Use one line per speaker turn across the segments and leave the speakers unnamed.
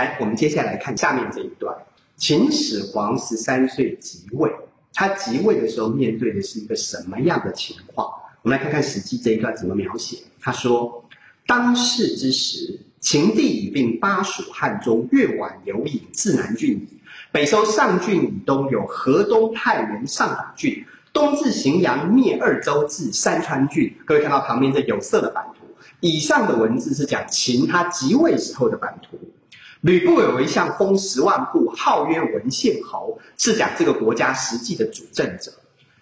来，我们接下来看下面这一段。秦始皇十三岁即位，他即位的时候面对的是一个什么样的情况？我们来看看《史记》这一段怎么描写。他说：“当世之时，秦帝已并巴蜀汉中，越宛有尹，自南郡矣。北收上郡以东有河东太原上党郡，东至荥阳，灭二州，至山川郡。各位看到旁边这有色的版图，以上的文字是讲秦他即位时候的版图。”吕不韦为相，封十万户，号曰文献侯，是讲这个国家实际的主政者。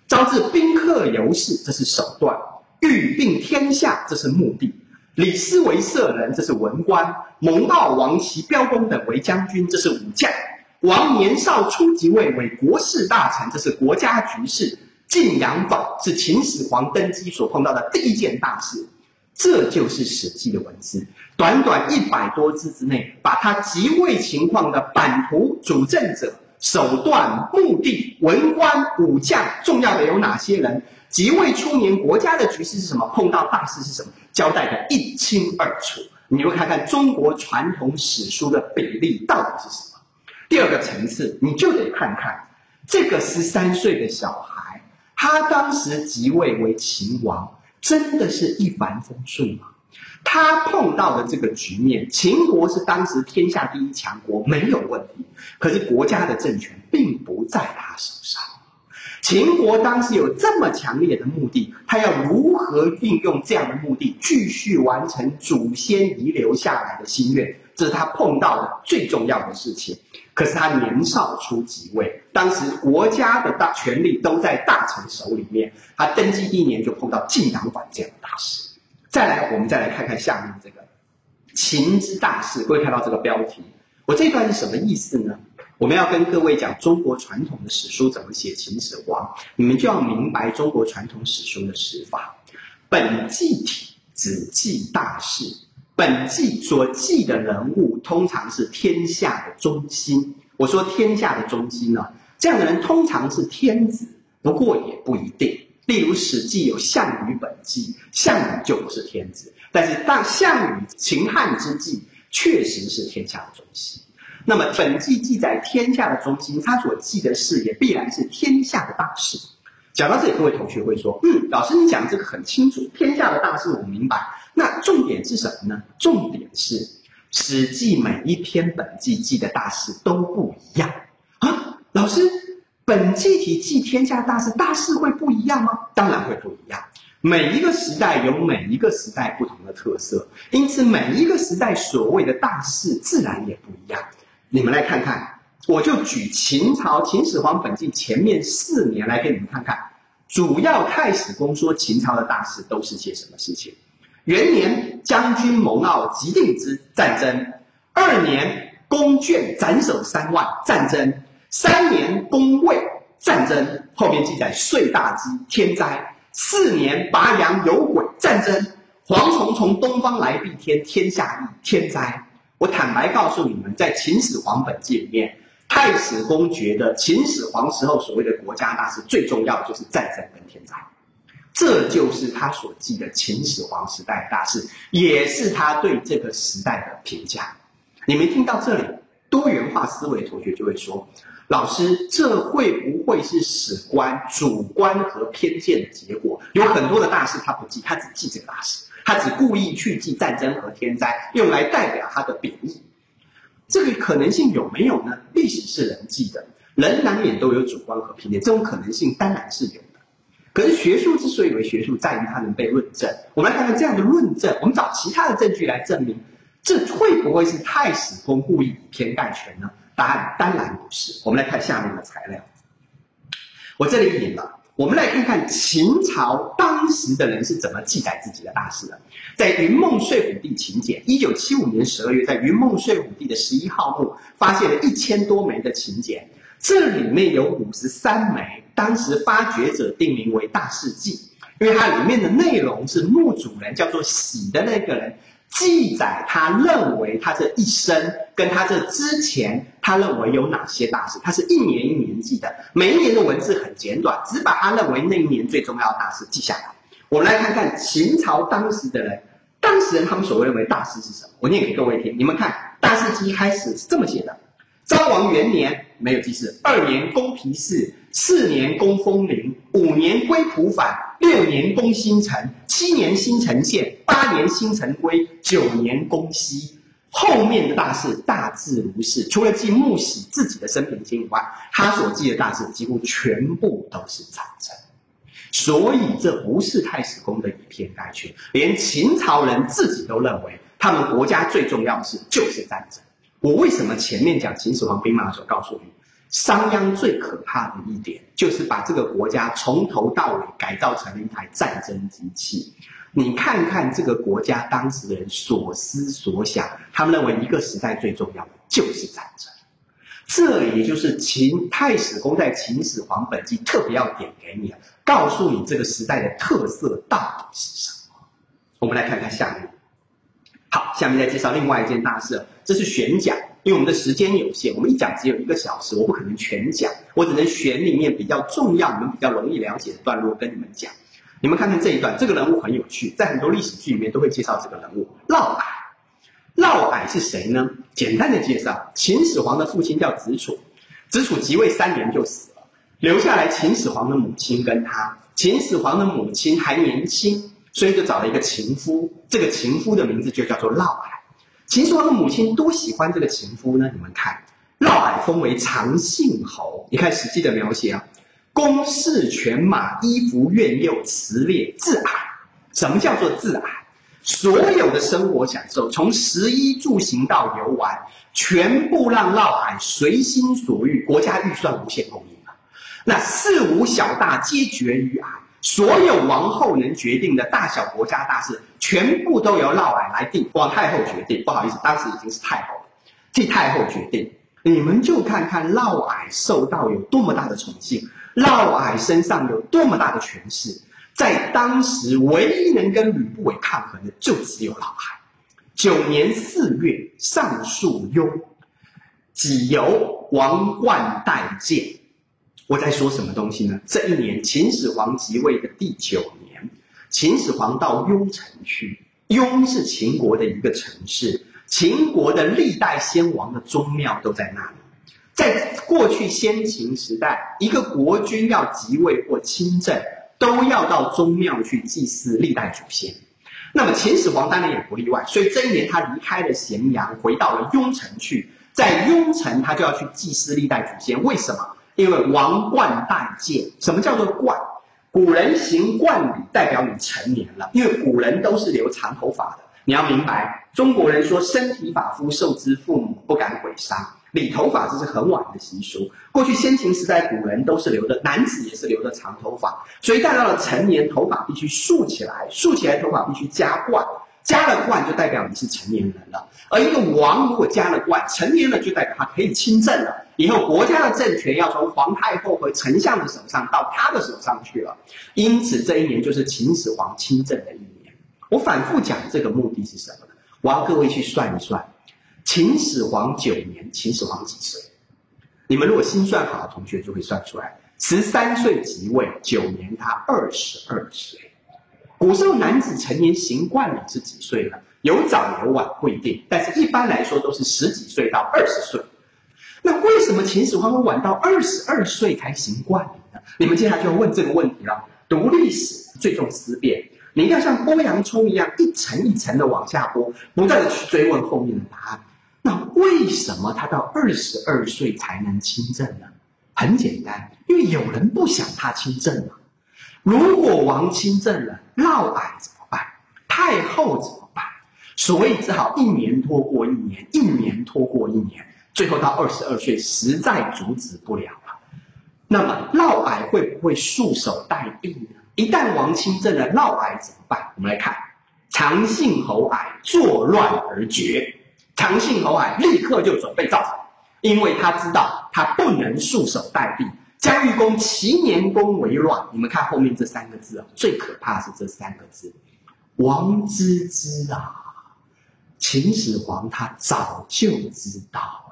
招致宾客游士，这是手段；欲并天下，这是目的。李斯为舍人，这是文官；蒙骜、王齐、彪公等为将军，这是武将。王年少初即位为国事大臣，这是国家局势。晋阳坊是秦始皇登基所碰到的第一件大事。这就是《史记》的文字，短短一百多字之内，把他即位情况的版图、主政者、手段、目的、文官、武将，重要的有哪些人，即位初年国家的局势是什么，碰到大事是什么，交代的一清二楚。你就看看中国传统史书的比例到底是什么。第二个层次，你就得看看这个十三岁的小孩，他当时即位为秦王。真的是一帆风顺吗？他碰到的这个局面，秦国是当时天下第一强国，没有问题。可是国家的政权并不在他手上。秦国当时有这么强烈的目的，他要如何运用这样的目的，继续完成祖先遗留下来的心愿？这是他碰到的最重要的事情。可是他年少初即位，当时国家的大权力都在大臣手里面。他登基第一年就碰到晋阳馆这样的大事。再来，我们再来看看下面这个秦之大事。各位看到这个标题，我这段是什么意思呢？我们要跟各位讲中国传统的史书怎么写秦始皇，你们就要明白中国传统史书的史法。本纪体只记大事。本纪所记的人物通常是天下的中心。我说天下的中心呢，这样的人通常是天子，不过也不一定。例如《史记》有项羽本纪，项羽就不是天子，但是当项羽秦汉之际，确实是天下的中心。那么本纪记载天下的中心，他所记的事也必然是天下的大事。讲到这里，各位同学会说：“嗯，老师，你讲这个很清楚，天下的大事我明白。那重点是什么呢？重点是《史记》每一篇本纪记的大事都不一样啊。老师，本纪体记天下大事，大事会不一样吗？当然会不一样。每一个时代有每一个时代不同的特色，因此每一个时代所谓的大事自然也不一样。你们来看看。”我就举秦朝秦始皇本纪前面四年来给你们看看，主要太史公说秦朝的大事都是些什么事情？元年将军蒙骜即定之战争，二年公卷斩首三万战争，三年攻魏战争，后面记载岁大饥天灾，四年拔阳有鬼战争，蝗虫从东方来必天天下异天灾。我坦白告诉你们，在秦始皇本纪里面。太史公觉得秦始皇时候所谓的国家大事最重要的就是战争跟天灾，这就是他所记的秦始皇时代的大事，也是他对这个时代的评价。你们听到这里，多元化思维同学就会说：老师，这会不会是史官主观和偏见的结果？有很多的大事他不记，他只记这个大事，他只故意去记战争和天灾，用来代表他的贬义。这个可能性有没有呢？历史是人记的，人难免都有主观和偏见，这种可能性当然是有的。可是学术之所以为学术，在于它能被论证。我们来看看这样的论证，我们找其他的证据来证明，这会不会是太史公故意以偏概全呢？答案当然不是。我们来看下面的材料，我这里引了。我们来看看秦朝当时的人是怎么记载自己的大事的。在云梦睡虎地秦简，一九七五年十二月，在云梦睡虎地的十一号墓，发现了一千多枚的秦简，这里面有五十三枚，当时发掘者定名为大事记，因为它里面的内容是墓主人叫做喜的那个人。记载他认为他这一生跟他这之前，他认为有哪些大事？他是一年一年记的，每一年的文字很简短，只把他认为那一年最重要的大事记下来。我们来看看秦朝当时的人，当时人他们所认为大事是什么？我念给各位听，你们看大事记一开始是这么写的：昭王元年没有记事，二年攻皮事，四年攻封陵，五年归蒲反，六年攻新城，七年新城县，八年新城归，九年攻西。后面的大事大致如是，除了记穆喜自己的生平经以外，他所记的大事几乎全部都是战争。所以这不是太史公的以偏概全，连秦朝人自己都认为，他们国家最重要的事就是战争。我为什么前面讲秦始皇兵马的时候告诉你，商鞅最可怕的一点就是把这个国家从头到尾改造成了一台战争机器。你看看这个国家当时的人所思所想，他们认为一个时代最重要的就是战争。这也就是秦太史公在《秦始皇本纪》特别要点给你，告诉你这个时代的特色到底是什么。我们来看看下面。好，下面再介绍另外一件大事，这是选讲，因为我们的时间有限，我们一讲只有一个小时，我不可能全讲，我只能选里面比较重要、你们比较容易了解的段落跟你们讲。你们看看这一段，这个人物很有趣，在很多历史剧里面都会介绍这个人物嫪毐。嫪毐是谁呢？简单的介绍，秦始皇的父亲叫子楚，子楚即位三年就死了，留下来秦始皇的母亲跟他。秦始皇的母亲还年轻，所以就找了一个情夫，这个情夫的名字就叫做嫪毐。秦始皇的母亲多喜欢这个情夫呢？你们看，嫪毐封为长信侯。你看史记的描写啊。公事犬马衣服苑囿辞列自蔼，什么叫做自蔼？所有的生活享受，从食衣住行到游玩，全部让嫪毐随心所欲，国家预算无限供应啊。那事无小大皆决于蔼，所有王后能决定的大小国家大事，全部都由嫪毐来定，王太后决定。不好意思，当时已经是太后了，替太后决定。你们就看看嫪毐受到有多么大的宠幸。嫪毐身上有多么大的权势，在当时唯一能跟吕不韦抗衡的，就只有嫪毐。九年四月，上树雍，己由王冠代见。我在说什么东西呢？这一年，秦始皇即位的第九年，秦始皇到雍城去。雍是秦国的一个城市，秦国的历代先王的宗庙都在那里。在过去先秦时代，一个国君要即位或亲政，都要到宗庙去祭祀历代祖先。那么秦始皇当然也不例外，所以这一年他离开了咸阳，回到了雍城去。在雍城，他就要去祭祀历代祖先。为什么？因为王冠待见。什么叫做冠？古人行冠礼，代表你成年了。因为古人都是留长头发的。你要明白，中国人说身体发肤受之父母，不敢毁伤。理头发这是很晚的习俗，过去先秦时代古人都是留的，男子也是留的长头发，所以到了成年，头发必须竖起来，竖起来头发必须加冠，加了冠就代表你是成年人了。而一个王如果加了冠，成年了就代表他可以亲政了，以后国家的政权要从皇太后和丞相的手上到他的手上去了。因此这一年就是秦始皇亲政的一年。我反复讲这个目的是什么呢？我要各位去算一算。秦始皇九年，秦始皇几岁？你们如果心算好的同学就会算出来。十三岁即位，九年他二十二岁。古时候男子成年行冠礼是几岁呢？有早有晚不一定，但是一般来说都是十几岁到二十岁。那为什么秦始皇会晚到二十二岁才行冠礼呢？你们接下来就要问这个问题了。读历史最重思辨，你一定要像剥洋葱一样一层一层的往下剥，不断的去追问后面的答案。那为什么他到二十二岁才能亲政呢？很简单，因为有人不想他亲政嘛。如果王亲政了，嫪毐怎么办？太后怎么办？所以只好一年拖过一年，一年拖过一年，最后到二十二岁，实在阻止不了了。那么嫪毐会不会束手待毙呢？一旦王亲政了，嫪毐怎么办？我们来看，长信侯毐作乱而绝。长信侯毐立刻就准备造反，因为他知道他不能束手待毙。姜玉公齐年宫为乱，你们看后面这三个字啊，最可怕是这三个字：王知之啊！秦始皇他早就知道，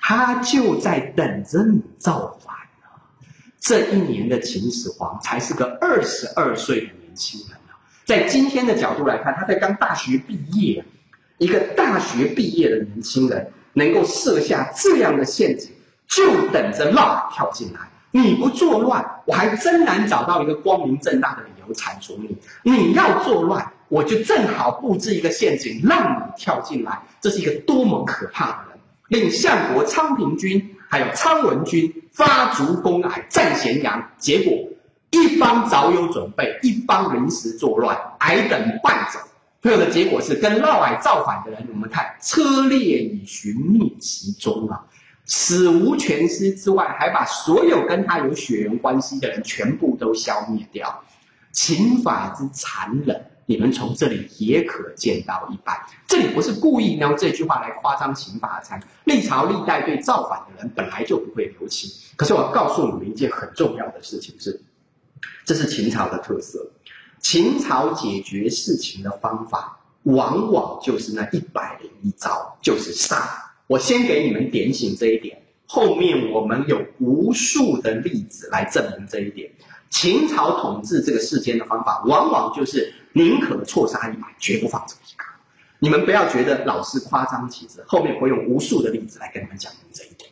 他就在等着你造反呢。这一年的秦始皇才是个二十二岁的年轻人啊，在今天的角度来看，他才刚大学毕业。一个大学毕业的年轻人能够设下这样的陷阱，就等着闹跳进来。你不作乱，我还真难找到一个光明正大的理由铲除你。你要作乱，我就正好布置一个陷阱，让你跳进来。这是一个多么可怕的！令相国昌平君还有昌文君发足攻矮占咸阳，结果一方早有准备，一方临时作乱，矮等败走。最后的结果是，跟嫪毐造反的人，我们看车裂以寻觅其中啊。死无全尸之外，还把所有跟他有血缘关系的人全部都消灭掉。秦法之残忍，你们从这里也可见到一斑。这里不是故意用这句话来夸张秦法的残忍。历朝历代对造反的人本来就不会留情。可是我告诉你们一件很重要的事情是，这是秦朝的特色。秦朝解决事情的方法，往往就是那一百零一招，就是杀。我先给你们点醒这一点，后面我们有无数的例子来证明这一点。秦朝统治这个世间的方法，往往就是宁可错杀一百，绝不放走一个。你们不要觉得老师夸张其词，后面会用无数的例子来跟你们讲明这一点。